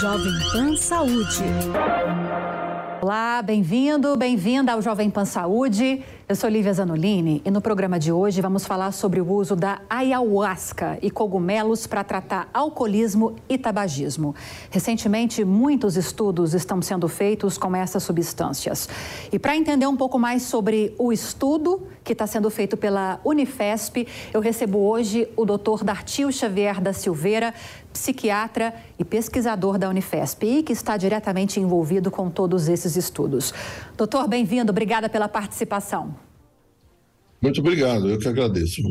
Jovem Pan Saúde. Olá, bem-vindo, bem-vinda ao Jovem Pan Saúde. Eu sou Lívia Zanolini e no programa de hoje vamos falar sobre o uso da ayahuasca e cogumelos para tratar alcoolismo e tabagismo. Recentemente, muitos estudos estão sendo feitos com essas substâncias. E para entender um pouco mais sobre o estudo que está sendo feito pela Unifesp, eu recebo hoje o doutor Dartil Xavier da Silveira, psiquiatra e pesquisador da Unifesp e que está diretamente envolvido com todos esses estudos. Doutor, bem-vindo, obrigada pela participação. Muito obrigado, eu que agradeço.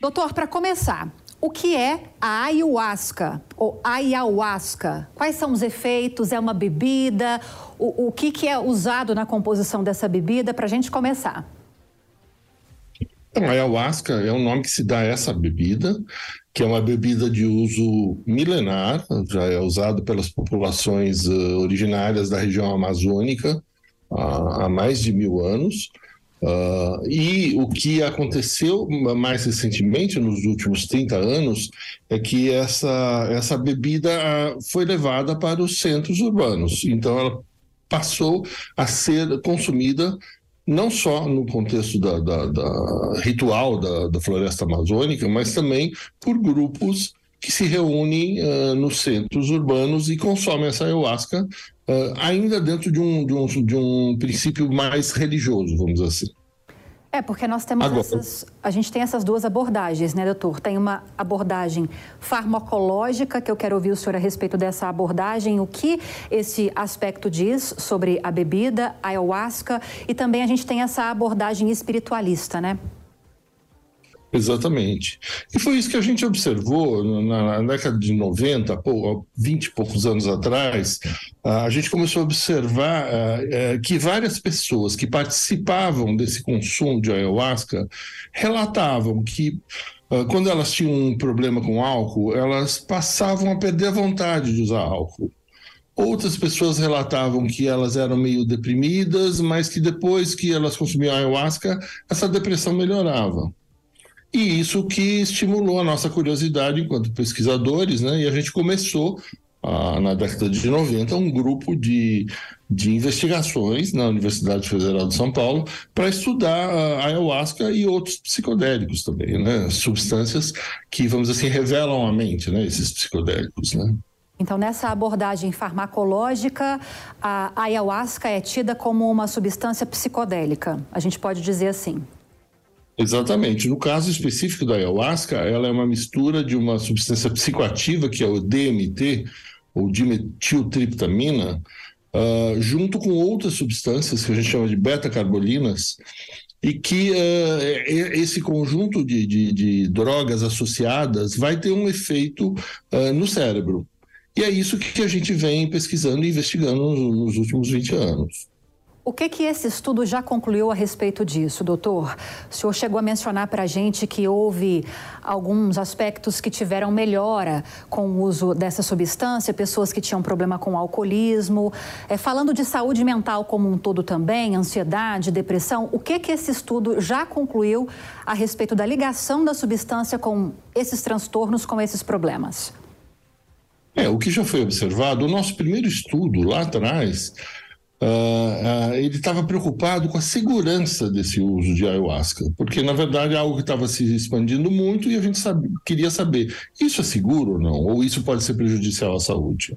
Doutor, para começar, o que é a ayahuasca ou ayahuasca? Quais são os efeitos? É uma bebida? O, o que, que é usado na composição dessa bebida? Para a gente começar. Então, a ayahuasca é o nome que se dá a essa bebida, que é uma bebida de uso milenar, já é usado pelas populações uh, originárias da região amazônica há, mais de mil anos. Uh, e o que aconteceu mais recentemente, nos últimos 30 anos, é que essa, essa bebida uh, foi levada para os centros urbanos. Então, ela passou a ser consumida não só no contexto da, da, da ritual da, da, floresta amazônica, mas também por grupos que se reúnem uh, nos centros urbanos e consomem essa ayahuasca uh, ainda dentro de um, de, um, de um princípio mais religioso, vamos assim. É, porque nós temos Agora, essas. A gente tem essas duas abordagens, né, doutor? Tem uma abordagem farmacológica, que eu quero ouvir o senhor a respeito dessa abordagem, o que esse aspecto diz sobre a bebida, a ayahuasca, e também a gente tem essa abordagem espiritualista, né? Exatamente. E foi isso que a gente observou na, década de 90, 20 e poucos anos atrás, a gente começou a observar é, que várias pessoas que participavam desse consumo de ayahuasca relatavam que quando elas tinham um problema com álcool, elas passavam a perder a vontade de usar álcool. Outras pessoas relatavam que elas eram meio deprimidas, mas que depois que elas consumiam ayahuasca, essa depressão melhorava. E isso que estimulou a nossa curiosidade enquanto pesquisadores, né? E a gente começou, ah, na década de 90, um grupo de, de investigações na Universidade Federal de São Paulo para estudar a ayahuasca e outros psicodélicos também, né? Substâncias que, vamos assim, revelam a mente, né? Esses psicodélicos, né? Então, nessa abordagem farmacológica, a ayahuasca é tida como uma substância psicodélica. A gente pode dizer assim. Exatamente. No caso específico da ayahuasca, ela é uma mistura de uma substância psicoativa, que é o DMT, ou dimetiltriptamina, uh, junto com outras substâncias que a gente chama de beta-carbolinas, e que uh, esse conjunto de, de, de, drogas associadas vai ter um efeito uh, no cérebro. E é isso que a gente vem pesquisando e investigando nos, nos últimos 20 anos. O que, que esse estudo já concluiu a respeito disso, doutor? O senhor chegou a mencionar para a gente que houve alguns aspectos que tiveram melhora com o uso dessa substância, pessoas que tinham problema com alcoolismo. É, falando de saúde mental como um todo também, ansiedade, depressão, o que, que esse estudo já concluiu a respeito da ligação da substância com esses transtornos, com esses problemas? É, o que já foi observado, o nosso primeiro estudo lá atrás Uh, uh, ele estava preocupado com a segurança desse uso de ayahuasca, porque na verdade é algo que estava se expandindo muito e a gente sabe, queria saber: isso é seguro ou não? Ou isso pode ser prejudicial à saúde?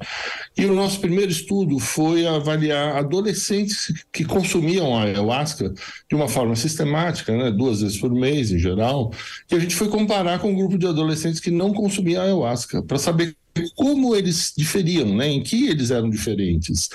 E o nosso primeiro estudo foi avaliar adolescentes que consumiam ayahuasca de uma forma sistemática, né, duas vezes por mês em geral, e a gente foi comparar com um grupo de adolescentes que não consumiam ayahuasca, para saber como eles diferiam, né? em que eles eram diferentes.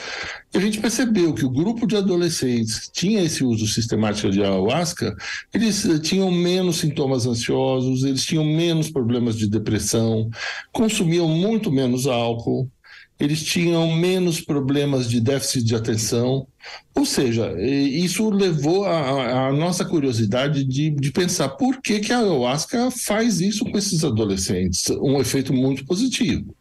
E a gente percebeu que o grupo de adolescentes que tinha esse uso sistemático de ayahuasca, eles eh, tinham menos sintomas ansiosos, eles tinham menos problemas de depressão, consumiam muito menos álcool, eles tinham menos problemas de déficit de atenção. Ou seja, isso levou a nossa curiosidade de, de, pensar por que, que a ayahuasca faz isso com esses adolescentes, um efeito muito positivo.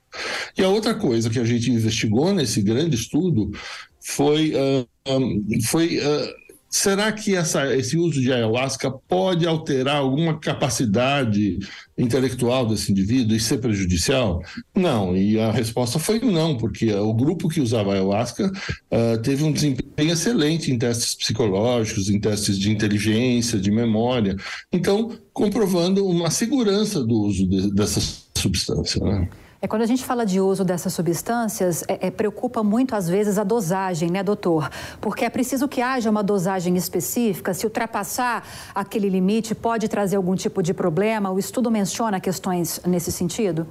E a outra coisa que a gente investigou nesse grande estudo foi, uh, um, foi uh, será que essa, esse uso de ayahuasca pode alterar alguma capacidade intelectual desse indivíduo e ser prejudicial? Não, e a resposta foi não, porque o grupo que usava ayahuasca uh, teve um desempenho excelente em testes psicológicos, em testes de inteligência, de memória. Então, comprovando uma segurança do uso de, dessa substância. Né? É quando a gente fala de uso dessas substâncias, é, é, preocupa muito às vezes a dosagem, né, doutor? Porque é preciso que haja uma dosagem específica. Se ultrapassar aquele limite, pode trazer algum tipo de problema. O estudo menciona questões nesse sentido?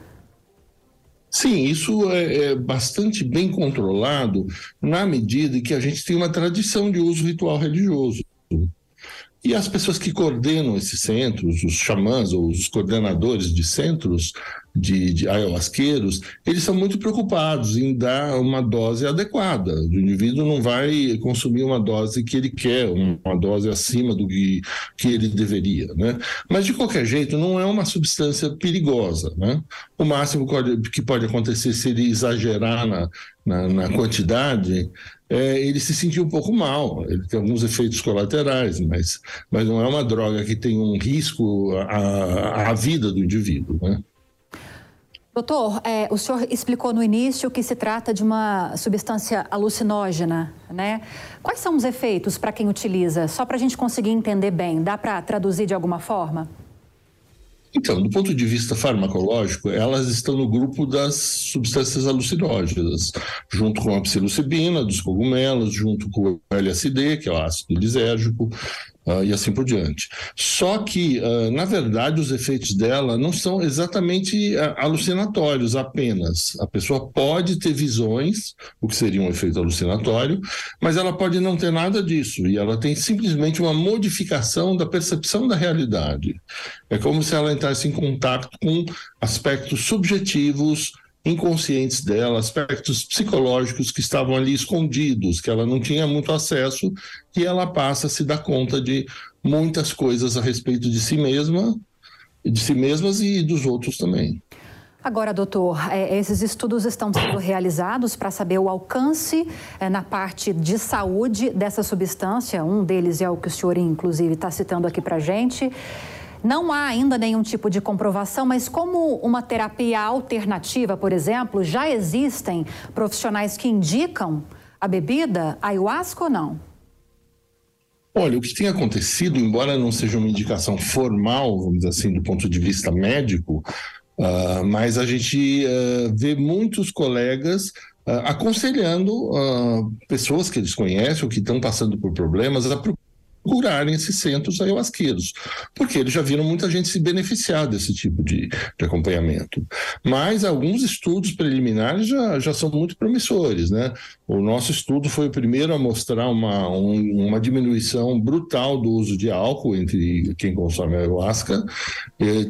Sim, isso é, é, bastante bem controlado na medida em que a gente tem uma tradição de uso ritual religioso. E as pessoas que coordenam esses centros, os xamãs ou os coordenadores de centros, de, de ayahuasqueiros, eles são muito preocupados em dar uma dose adequada. O indivíduo não vai consumir uma dose que ele quer, uma dose acima do que, que ele deveria. Né? Mas, de qualquer jeito, não é uma substância perigosa. Né? O máximo que pode acontecer se ele exagerar na, na, na quantidade é, ele se sentir um pouco mal. Ele tem alguns efeitos colaterais, mas, mas não é uma droga que tem um risco à, à vida do indivíduo. Né? Doutor, é, o senhor explicou no início que se trata de uma substância alucinógena, né? Quais são os efeitos para quem utiliza? Só para a gente conseguir entender bem, dá para traduzir de alguma forma? Então, do ponto de vista farmacológico, elas estão no grupo das substâncias alucinógenas, junto com a psilocibina dos cogumelos, junto com o LSD, que é o ácido lisérgico, Uh, e assim por diante. Só que, uh, na verdade, os efeitos dela não são exatamente uh, alucinatórios apenas. A pessoa pode ter visões, o que seria um efeito alucinatório, mas ela pode não ter nada disso, e ela tem simplesmente uma modificação da percepção da realidade. É como se ela entrasse em contato com aspectos subjetivos inconscientes dela, aspectos psicológicos que estavam ali escondidos, que ela não tinha muito acesso, e ela passa a se dar conta de muitas coisas a respeito de si mesma, de si mesmas e dos outros também. Agora, doutor, é, esses estudos estão sendo realizados para saber o alcance é, na parte de saúde dessa substância. Um deles é o que o senhor, inclusive, está citando aqui para a gente. Não há ainda nenhum tipo de comprovação, mas como uma terapia alternativa, por exemplo, já existem profissionais que indicam a bebida ayahuasca ou não? Olha, o que tem acontecido, embora não seja uma indicação formal, vamos dizer assim, do ponto de vista médico, uh, mas a gente uh, vê muitos colegas uh, aconselhando pessoas que eles conhecem ou que estão passando por problemas a curarem esses centros ayahuasqueiros, porque eles já viram muita gente se beneficiar desse tipo de, de acompanhamento. Mas alguns estudos preliminares já, já são muito promissores, né? O nosso estudo foi o primeiro a mostrar uma, um, uma diminuição brutal do uso de álcool entre quem consome ayahuasca.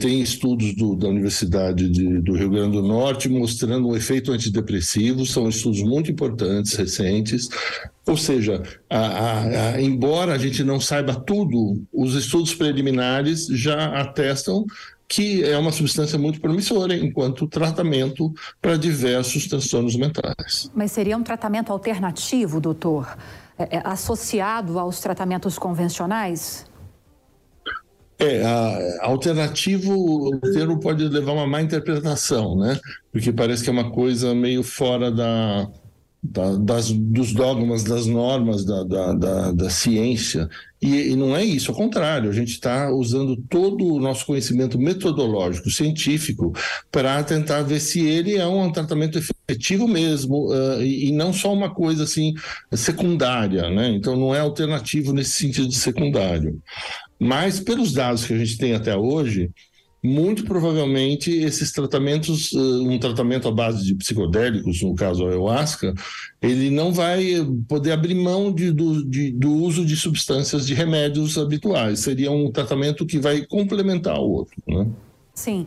Tem estudos do, da Universidade de, do Rio Grande do Norte mostrando um efeito antidepressivo, são estudos muito importantes, recentes. Ou seja, a, a, a, embora a gente não saiba tudo, os estudos preliminares já atestam que é uma substância muito promissora enquanto tratamento para diversos transtornos mentais. Mas seria um tratamento alternativo, doutor, é, é, associado aos tratamentos convencionais? É, a, alternativo, o termo pode levar a uma má interpretação, né? Porque parece que é uma coisa meio fora da, da, das, dos dogmas, das normas da, da, da, da ciência. E, e, não é isso, ao contrário, a gente está usando todo o nosso conhecimento metodológico, científico, para tentar ver se ele é um tratamento efetivo mesmo, uh, e, e, não só uma coisa assim secundária, né? Então não é alternativo nesse sentido de secundário. Mas pelos dados que a gente tem até hoje, muito provavelmente esses tratamentos, eh, um tratamento à base de psicodélicos, no caso a ayahuasca, ele não vai poder abrir mão de, do, de, do uso de substâncias de remédios habituais. Seria um tratamento que vai complementar o outro. Né? Sim.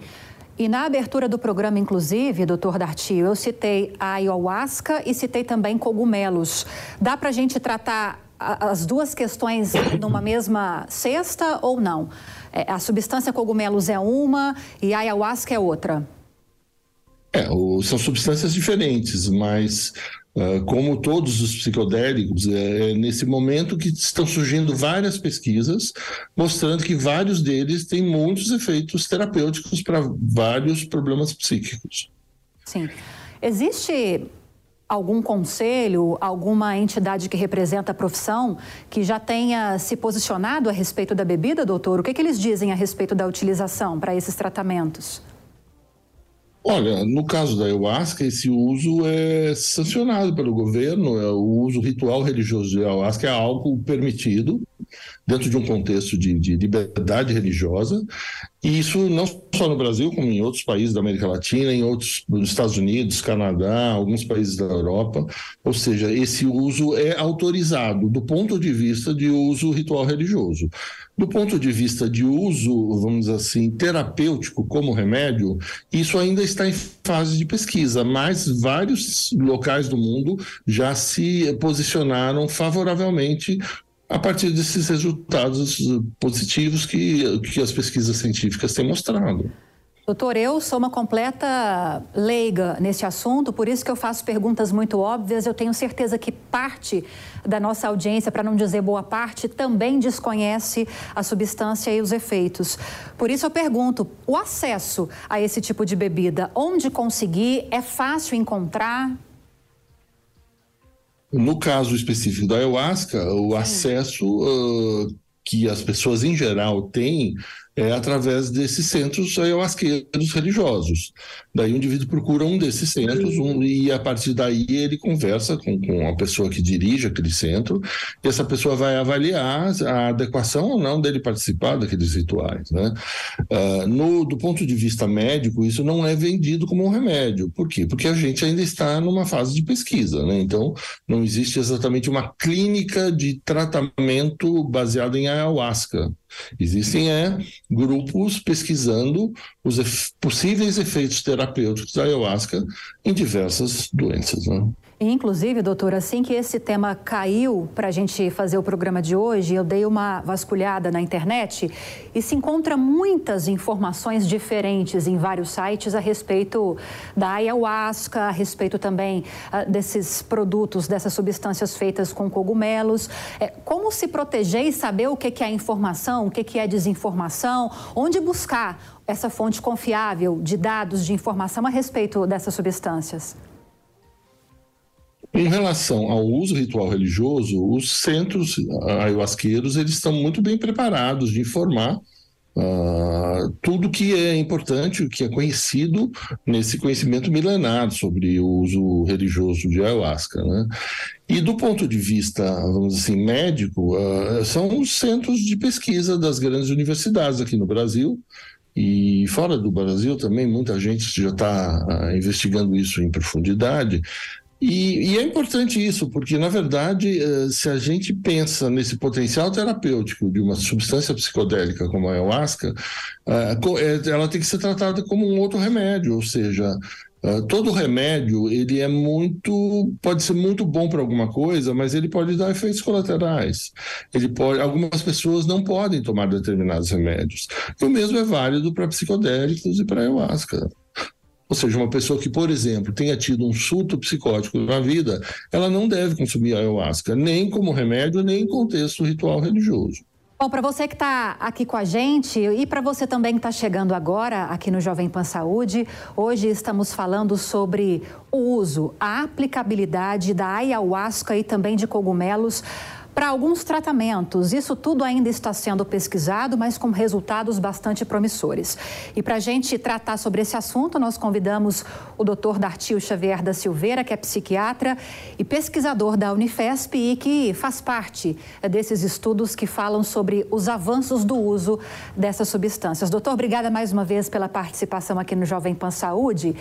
E na abertura do programa, inclusive, doutor Dartio, eu citei a ayahuasca e citei também cogumelos. Dá para a gente tratar as duas questões numa mesma cesta ou não? É, a substância cogumelos é uma e a ayahuasca é outra. É, são substâncias diferentes, mas Uh, como todos os psicodélicos, é, é nesse momento que estão surgindo várias pesquisas mostrando que vários deles têm muitos efeitos terapêuticos para vários problemas psíquicos. Sim. Existe algum conselho, alguma entidade que representa a profissão que já tenha se posicionado a respeito da bebida, doutor? O que, que eles dizem a respeito da utilização para esses tratamentos? Olha, no caso da ayahuasca, esse uso é sancionado pelo governo, é o uso ritual religioso de ayahuasca é algo permitido dentro de um contexto de, de liberdade religiosa, e isso não só no Brasil, como em outros países da América Latina, em outros nos Estados Unidos, Canadá, alguns países da Europa, ou seja, esse uso é autorizado do ponto de vista de uso ritual religioso. Do ponto de vista de uso, vamos dizer assim, terapêutico como remédio, isso ainda está em fase de pesquisa, mas vários locais do mundo já se posicionaram favoravelmente a partir desses resultados positivos que, que as pesquisas científicas têm mostrado. Doutor, eu sou uma completa leiga nesse assunto, por isso que eu faço perguntas muito óbvias. Eu tenho certeza que parte da nossa audiência, para não dizer boa parte, também desconhece a substância e os efeitos. Por isso eu pergunto: o acesso a esse tipo de bebida, onde conseguir? É fácil encontrar? No caso específico da ayahuasca, o acesso uh, que as pessoas em geral têm é através desses centros ayahuasqueiros religiosos. Daí o indivíduo procura um desses centros um, e a partir daí ele conversa com, com a pessoa que dirige aquele centro e essa pessoa vai avaliar a adequação ou não dele participar daqueles rituais. Né? Uh, no, do ponto de vista médico, isso não é vendido como um remédio. Por quê? Porque a gente ainda está numa fase de pesquisa. Né? Então, não existe exatamente uma clínica de tratamento baseada em ayahuasca. Existem é, grupos pesquisando os ef possíveis efeitos terapêuticos da ayahuasca em diversas doenças. Né? Inclusive, doutor, assim que esse tema caiu para a gente fazer o programa de hoje, eu dei uma vasculhada na internet e se encontra muitas informações diferentes em vários sites a respeito da ayahuasca, a respeito também uh, desses produtos, dessas substâncias feitas com cogumelos. É, como se proteger e saber o que, que é informação, o que, que é desinformação, onde buscar essa fonte confiável de dados, de informação a respeito dessas substâncias? Em relação ao uso ritual religioso, os centros ayahuasqueiros eles estão muito bem preparados de informar uh, tudo que é importante, o que é conhecido nesse conhecimento milenar sobre o uso religioso de ayahuasca. Né? E do ponto de vista, vamos assim, médico, uh, são os centros de pesquisa das grandes universidades aqui no Brasil, e fora do Brasil também, muita gente já está uh, investigando isso em profundidade. E, e, é importante isso, porque, na verdade, eh, se a gente pensa nesse potencial terapêutico de uma substância psicodélica como a ayahuasca, eh, eh, ela tem que ser tratada como um outro remédio, ou seja, todo remédio ele é muito pode ser muito bom para alguma coisa mas ele pode dar efeitos colaterais. Ele pode algumas pessoas não podem tomar determinados remédios. E o mesmo é válido para psicodélicos e para ayahuasca ou seja, uma pessoa que, por exemplo, tenha tido um surto psicótico na vida, ela não deve consumir ayahuasca, nem como remédio, nem em contexto ritual religioso. Bom, para você que está aqui com a gente e para você também que está chegando agora aqui no Jovem Pan Saúde, hoje estamos falando sobre o uso, a aplicabilidade da ayahuasca e também de cogumelos para alguns tratamentos. Isso tudo ainda está sendo pesquisado, mas com resultados bastante promissores. E para a gente tratar sobre esse assunto, nós convidamos o Dr. Dartil Xavier da Silveira, que é psiquiatra e pesquisador da Unifesp e que faz parte desses estudos que falam sobre os avanços do uso dessas substâncias. Doutor, obrigada mais uma vez pela participação aqui no Jovem Pan Saúde.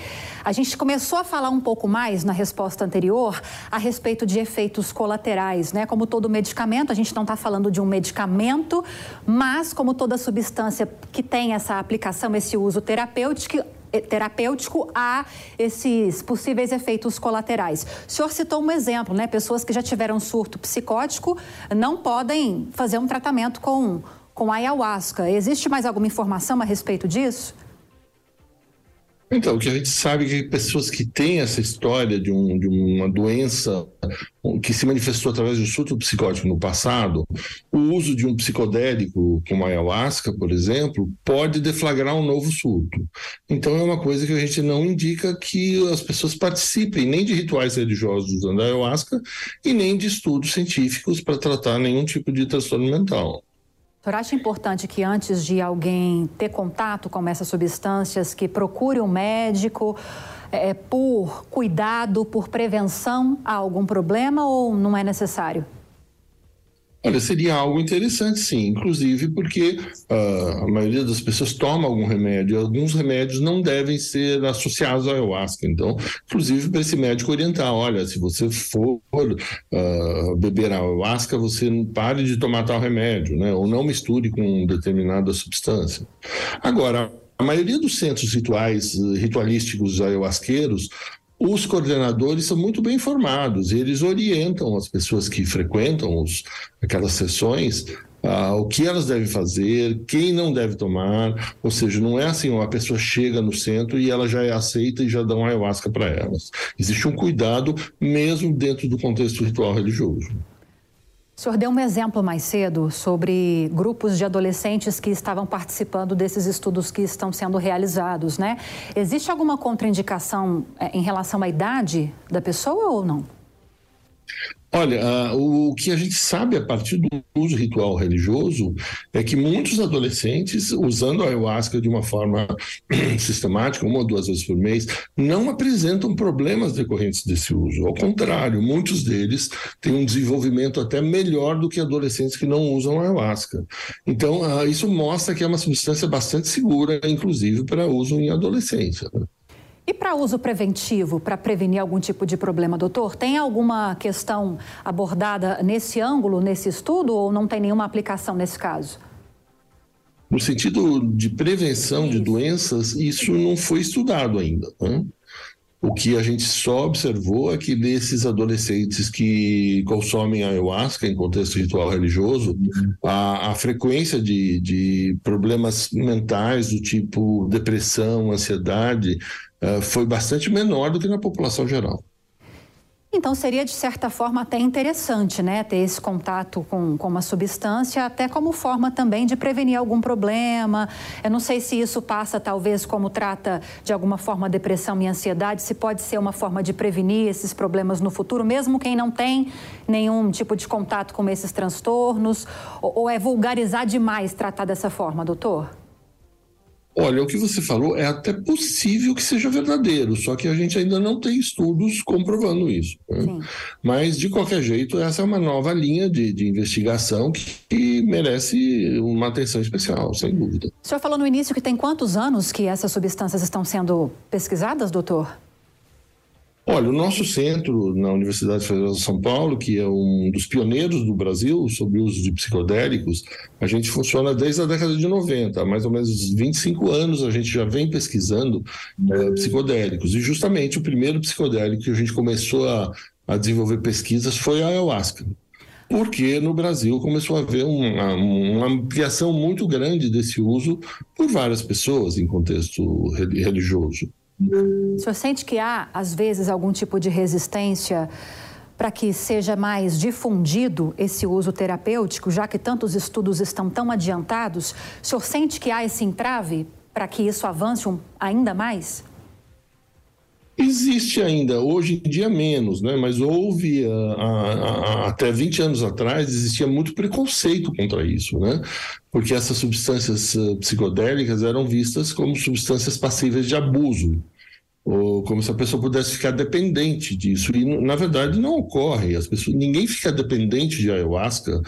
A gente começou a falar um pouco mais na resposta anterior a respeito de efeitos colaterais, né? Como todo medicamento medicamento, a gente não está falando de um medicamento, mas como toda substância que tem essa aplicação, esse uso terapêutico, eh, terapêutico há esses possíveis efeitos colaterais. O senhor citou um exemplo, né? Pessoas que já tiveram surto psicótico não podem fazer um tratamento com, com ayahuasca. Existe mais alguma informação a respeito disso? Então, o que a gente sabe é que pessoas que têm essa história de, um, de uma doença que se manifestou através de um surto psicótico no passado, o uso de um psicodélico como a ayahuasca, por exemplo, pode deflagrar um novo surto. Então, é uma coisa que a gente não indica que as pessoas participem nem de rituais religiosos usando a ayahuasca e nem de estudos científicos para tratar nenhum tipo de transtorno mental. O senhor acha importante que antes de alguém ter contato com essas substâncias, que procure um médico é, por cuidado, por prevenção a algum problema ou não é necessário? Olha, seria algo interessante, sim, inclusive porque uh, a maioria das pessoas toma algum remédio. Alguns remédios não devem ser associados à ayahuasca. Então, inclusive para esse médico orientar: olha, se você for uh, beber ayahuasca, você pare de tomar tal remédio, né? Ou não misture com determinada substância. Agora, a maioria dos centros rituais, ritualísticos ayahuasqueiros os coordenadores são muito bem informados eles orientam as pessoas que frequentam os, aquelas sessões ah, o que elas devem fazer, quem não deve tomar, ou seja, não é assim, uma pessoa chega no centro e ela já é aceita e já dão ayahuasca para elas. Existe um cuidado mesmo dentro do contexto ritual religioso. O senhor deu um exemplo mais cedo sobre grupos de adolescentes que estavam participando desses estudos que estão sendo realizados, né? Existe alguma contraindicação eh, em relação à idade da pessoa ou não? Olha, o que a gente sabe a partir do uso ritual religioso é que muitos adolescentes, usando a ayahuasca de uma forma sistemática, uma ou duas vezes por mês, não apresentam problemas decorrentes desse uso. Ao contrário, muitos deles têm um desenvolvimento até melhor do que adolescentes que não usam a ayahuasca. Então, uh, isso mostra que é uma substância bastante segura, inclusive para uso em adolescência. E para uso preventivo, para prevenir algum tipo de problema, doutor, tem alguma questão abordada nesse ângulo, nesse estudo, ou não tem nenhuma aplicação nesse caso? No sentido de prevenção de doenças, isso não foi estudado ainda. Né? O que a gente só observou é que desses adolescentes que consomem ayahuasca em contexto ritual religioso, a, a frequência de, de problemas mentais do tipo depressão, ansiedade, uh, foi bastante menor do que na população geral. Então seria de certa forma até interessante, né, ter esse contato com, com uma substância, até como forma também de prevenir algum problema. Eu não sei se isso passa talvez como trata de alguma forma depressão e ansiedade, se pode ser uma forma de prevenir esses problemas no futuro, mesmo quem não tem nenhum tipo de contato com esses transtornos, ou, ou é vulgarizar demais tratar dessa forma, doutor? Olha, o que você falou é até possível que seja verdadeiro, só que a gente ainda não tem estudos comprovando isso. Né? Mas, de qualquer jeito, essa é uma nova linha de, de investigação que, que, merece uma atenção especial, sem dúvida. O senhor falou no início que tem quantos anos que essas substâncias estão sendo pesquisadas, doutor? Olha, o nosso centro na Universidade Federal de São Paulo, que é um dos pioneiros do Brasil sobre o uso de psicodélicos, a gente funciona desde a década de 90, há mais ou menos 25 anos a gente já vem pesquisando é, psicodélicos. E justamente o primeiro psicodélico que a gente começou a, a desenvolver pesquisas foi a ayahuasca porque no Brasil começou a haver uma, uma, ampliação muito grande desse uso por várias pessoas em contexto religioso. O senhor sente que há, às vezes, algum tipo de resistência para que seja mais difundido esse uso terapêutico, já que tantos estudos estão tão adiantados? O senhor sente que há esse entrave para que isso avance ainda mais? Existe ainda, hoje em dia menos, né? mas houve, a, a, a, até 20 anos atrás, existia muito preconceito contra isso, né? porque essas substâncias uh, psicodélicas eram vistas como substâncias passíveis de abuso, ou como se a pessoa pudesse ficar dependente disso. E, na verdade, não ocorre. As pessoas, ninguém fica dependente de ayahuasca,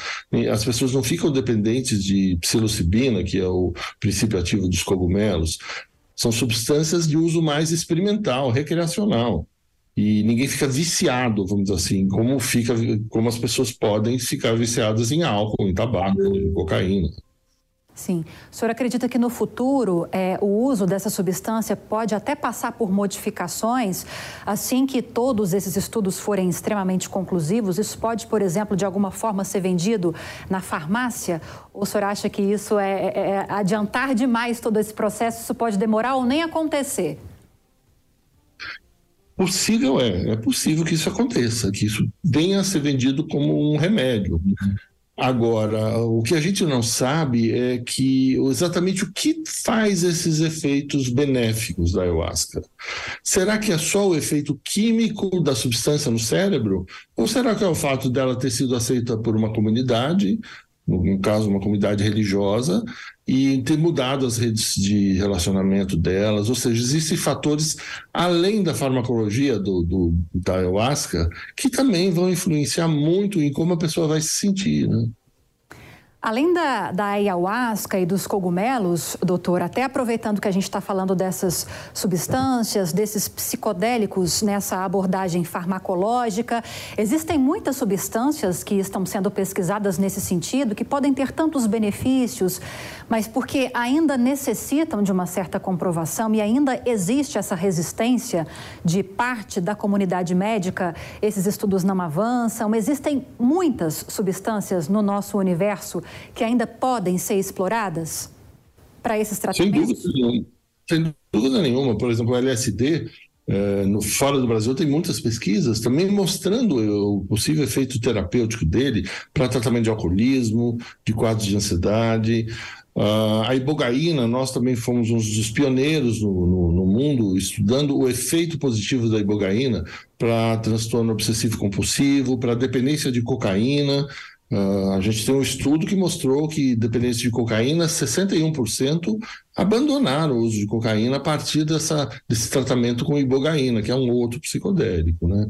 as pessoas não ficam dependentes de psilocibina, que é o princípio ativo dos cogumelos. São substâncias de uso mais experimental, recreacional. E ninguém fica viciado, vamos dizer assim, como fica, como as pessoas podem ficar viciadas em álcool, em tabaco, em cocaína. Sim. O senhor acredita que no futuro é, o uso dessa substância pode até passar por modificações assim que todos esses estudos forem extremamente conclusivos? Isso pode, por exemplo, de alguma forma ser vendido na farmácia? Ou o senhor acha que isso é, é, é adiantar demais todo esse processo? Isso pode demorar ou nem acontecer? Possível é, é possível que isso aconteça, que isso venha a ser vendido como um remédio. Agora, o que a gente não sabe é que exatamente o que faz esses efeitos benéficos da ayahuasca. Será que é só o efeito químico da substância no cérebro? Ou será que é o fato dela ter sido aceita por uma comunidade, no caso, uma comunidade religiosa, e ter mudado as redes de relacionamento delas? Ou seja, existem fatores além da farmacologia do, do da ayahuasca que também vão influenciar muito em como a pessoa vai se sentir. Né? Além da, da ayahuasca e dos cogumelos, doutor, até aproveitando que a gente está falando dessas substâncias, desses psicodélicos nessa abordagem farmacológica, existem muitas substâncias que estão sendo pesquisadas nesse sentido, que podem ter tantos benefícios, mas porque ainda necessitam de uma certa comprovação e ainda existe essa resistência de parte da comunidade médica, esses estudos não avançam. Existem muitas substâncias no nosso universo que ainda podem ser exploradas para esses tratamentos? Sem dúvida, sem dúvida nenhuma. Por exemplo, o LSD, é, no fora do Brasil tem muitas pesquisas também mostrando o possível efeito terapêutico dele para tratamento de alcoolismo, de quadros de ansiedade. Uh, a ibogaína, nós também fomos um dos pioneiros no, no, no mundo estudando o efeito positivo da ibogaína para transtorno obsessivo compulsivo, para dependência de cocaína. Uh, a gente tem um estudo que mostrou que dependentes de cocaína, 61% abandonaram o uso de cocaína a partir dessa, desse tratamento com ibogaína, que é um outro psicodélico. Né?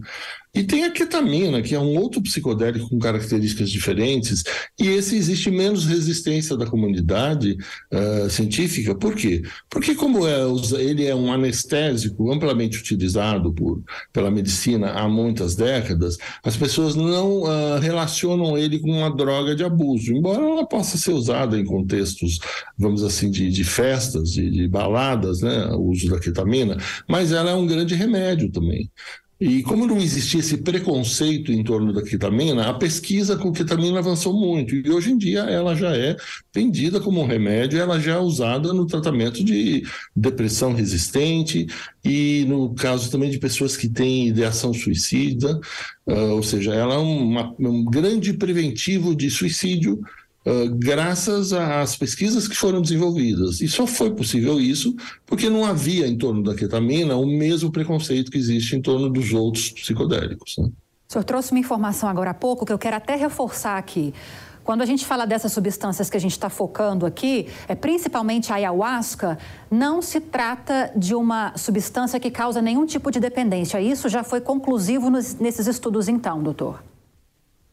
E tem a ketamina, que é um outro psicodélico com características diferentes, e esse existe menos resistência da comunidade uh, científica. Por quê? Porque como é, ele é um anestésico amplamente utilizado por, pela medicina há muitas décadas, as pessoas não uh, relacionam ele com uma droga de abuso, embora ela possa ser usada em contextos, vamos assim, de, de festas, de, de baladas, né, o uso da ketamina, mas ela é um grande remédio também. E como não existia esse preconceito em torno da ketamina, a pesquisa com ketamina avançou muito. E hoje em dia ela já é vendida como um remédio, ela já é usada no tratamento de depressão resistente e no caso também de pessoas que têm ideação suicida, uh, ou seja, ela é uma, um grande preventivo de suicídio graças às pesquisas que foram desenvolvidas. E só foi possível isso porque não havia em torno da ketamina o mesmo preconceito que existe em torno dos outros psicodélicos. Né? O senhor trouxe uma informação agora há pouco que eu quero até reforçar aqui. Quando a gente fala dessas substâncias que a gente está focando aqui, é principalmente a ayahuasca, não se trata de uma substância que causa nenhum tipo de dependência. Isso já foi conclusivo nos, nesses estudos, então, doutor?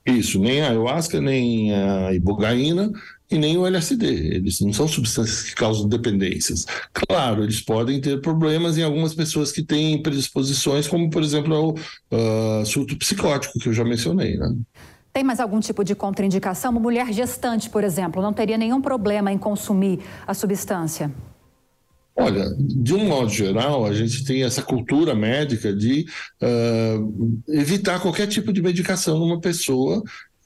Isso, nem a ayahuasca, nem a ibogaína e nem o LSD. Eles não são substâncias que causam dependências. Claro, eles podem ter problemas em algumas pessoas que têm predisposições, como, por exemplo, o uh, surto psicótico, que eu já mencionei. Né? Tem mais algum tipo de contraindicação? Uma mulher gestante, por exemplo, não teria nenhum problema em consumir a substância? Olha, de um modo geral, a gente tem essa cultura médica de uh, evitar qualquer tipo de medicação numa pessoa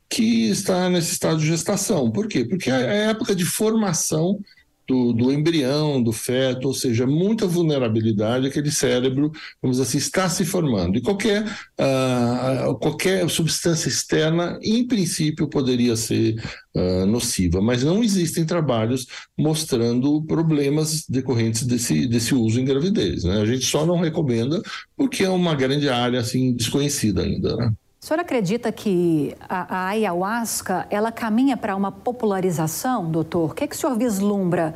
que está nesse estado de gestação. Por quê? Porque é a época de formação do, do, embrião, do feto, ou seja, muita vulnerabilidade, aquele cérebro, vamos dizer assim, está se formando. E qualquer, uh, qualquer substância externa, em princípio, poderia ser uh, nociva, mas não existem trabalhos mostrando problemas decorrentes desse, desse uso em gravidez. Né? A gente só não recomenda porque é uma grande área assim, desconhecida ainda. Né? O senhor acredita que a, a ayahuasca ela caminha para uma popularização, doutor? O que, é que o senhor vislumbra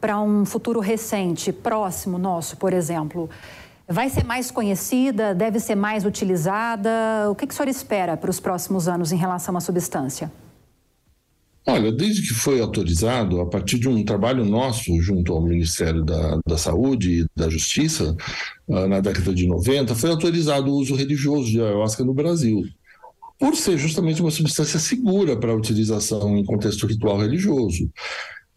para um futuro recente, próximo nosso, por exemplo? Vai ser mais conhecida? Deve ser mais utilizada? O que, é que o senhor espera para os próximos anos em relação à substância? Olha, desde que foi autorizado, a partir de um trabalho nosso junto ao Ministério da, da Saúde e da Justiça, uh, na década de 90, foi autorizado o uso religioso de ayahuasca no Brasil, por ser justamente uma substância segura para utilização em contexto ritual religioso.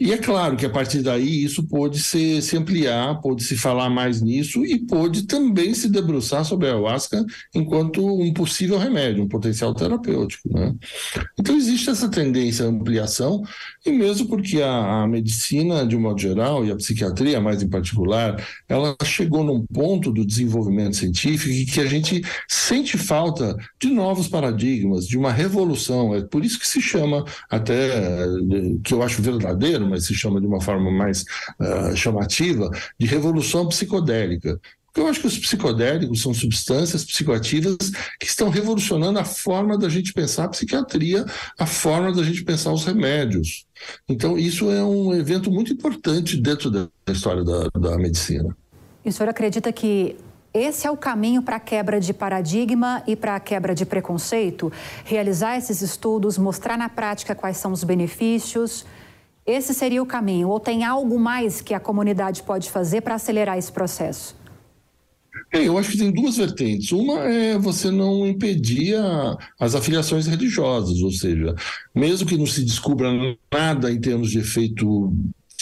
E é claro que a partir daí isso pôde se, se ampliar, pôde se falar mais nisso e pôde também se debruçar sobre a ayahuasca enquanto um possível remédio, um potencial terapêutico. Né? Então existe essa tendência à ampliação, e mesmo porque a, a medicina, de um modo geral, e a psiquiatria mais em particular, ela chegou num ponto do desenvolvimento científico que a gente sente falta de novos paradigmas, de uma revolução. É por isso que se chama até, que eu acho verdadeiro, mas se chama de uma forma mais uh, chamativa, de revolução psicodélica. Porque eu acho que os psicodélicos são substâncias psicoativas que estão revolucionando a forma da gente pensar a psiquiatria, a forma da gente pensar os remédios. Então, isso é um evento muito importante dentro da história da, da medicina. E o senhor acredita que esse é o caminho para a quebra de paradigma e para a quebra de preconceito? Realizar esses estudos, mostrar na prática quais são os benefícios esse seria o caminho? Ou tem algo mais que a comunidade pode fazer para acelerar esse processo? É, eu acho que tem duas vertentes. Uma é você não impedir as afiliações religiosas, ou seja, mesmo que não se descubra nada em termos de efeito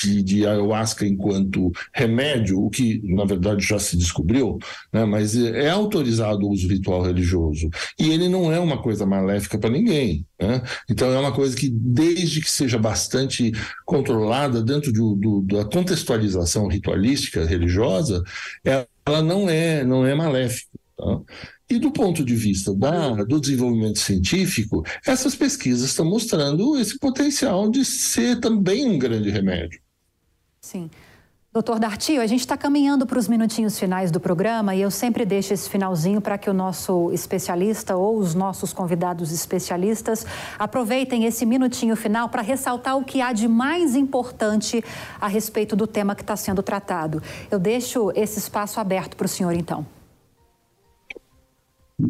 de, de, ayahuasca enquanto remédio, o que na verdade já se descobriu, né? mas é autorizado o uso ritual religioso. E ele não é uma coisa maléfica para ninguém. Né? Então é uma coisa que, desde que seja bastante controlada dentro de, do, da contextualização ritualística religiosa, ela não é, não é maléfica. Tá? E do ponto de vista da, do desenvolvimento científico, essas pesquisas estão mostrando esse potencial de ser também um grande remédio. Sim. Doutor Dartio, a gente está caminhando para os minutinhos finais do programa e eu sempre deixo esse finalzinho para que o nosso especialista ou os nossos convidados especialistas aproveitem esse minutinho final para ressaltar o que há de mais importante a respeito do tema que está sendo tratado. Eu deixo esse espaço aberto para o senhor, então.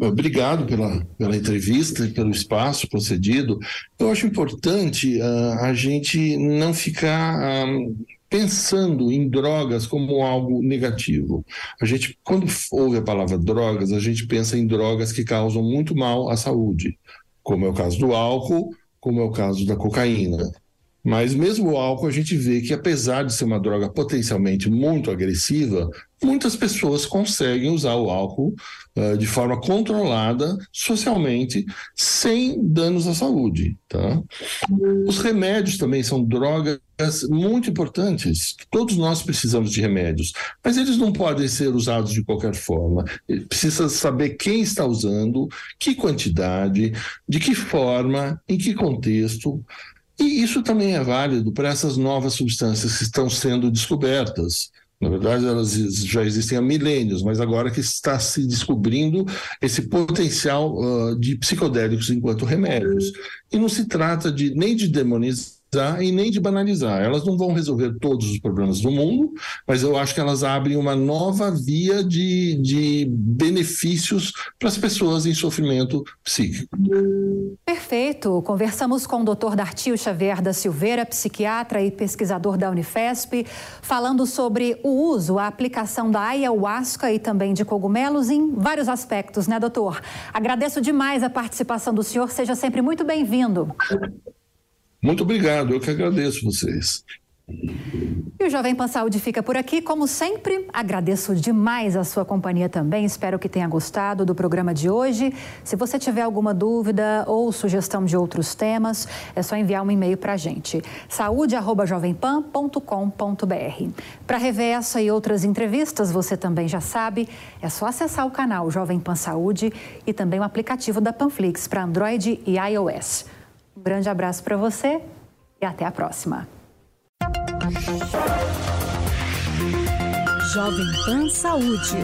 Obrigado pela, pela entrevista e pelo espaço concedido. Eu acho importante uh, a gente não ficar. Uh, pensando em drogas como algo negativo. A gente, quando ouve a palavra drogas, a gente pensa em drogas que causam muito mal à saúde, como é o caso do álcool, como é o caso da cocaína. Mas mesmo o álcool, a gente vê que, apesar de ser uma droga potencialmente muito agressiva, muitas pessoas conseguem usar o álcool uh, de forma controlada, socialmente, sem danos à saúde. Tá? Os remédios também são drogas muito importantes. Todos nós precisamos de remédios, mas eles não podem ser usados de qualquer forma. Precisa saber quem está usando, que quantidade, de que forma, em que contexto. E isso também é válido para essas novas substâncias que estão sendo descobertas. Na verdade, elas já existem há milênios, mas agora que está se descobrindo esse potencial uh, de psicodélicos enquanto remédios. E não se trata de nem de demonizar e nem de banalizar. Elas não vão resolver todos os problemas do mundo, mas eu acho que elas abrem uma nova via de, de benefícios para as pessoas em sofrimento psíquico. Perfeito. Conversamos com o Dr. Dartio Xavier da Silveira, psiquiatra e pesquisador da Unifesp, falando sobre o uso, a aplicação da ayahuasca e também de cogumelos em vários aspectos, né, doutor? Agradeço demais a participação do senhor. Seja sempre muito bem-vindo. Muito obrigado, eu que agradeço vocês. E o Jovem Pan Saúde fica por aqui. Como sempre, agradeço demais a sua companhia também. Espero que tenha gostado do programa de hoje. Se você tiver alguma dúvida ou sugestão de outros temas, é só enviar um e-mail para a gente. saúde.jovempan.com.br. Para rever essa e outras entrevistas, você também já sabe, é só acessar o canal Jovem Pan Saúde e também o aplicativo da Panflix para Android e iOS. Um grande abraço para você e até a próxima. Jovem Pan Saúde.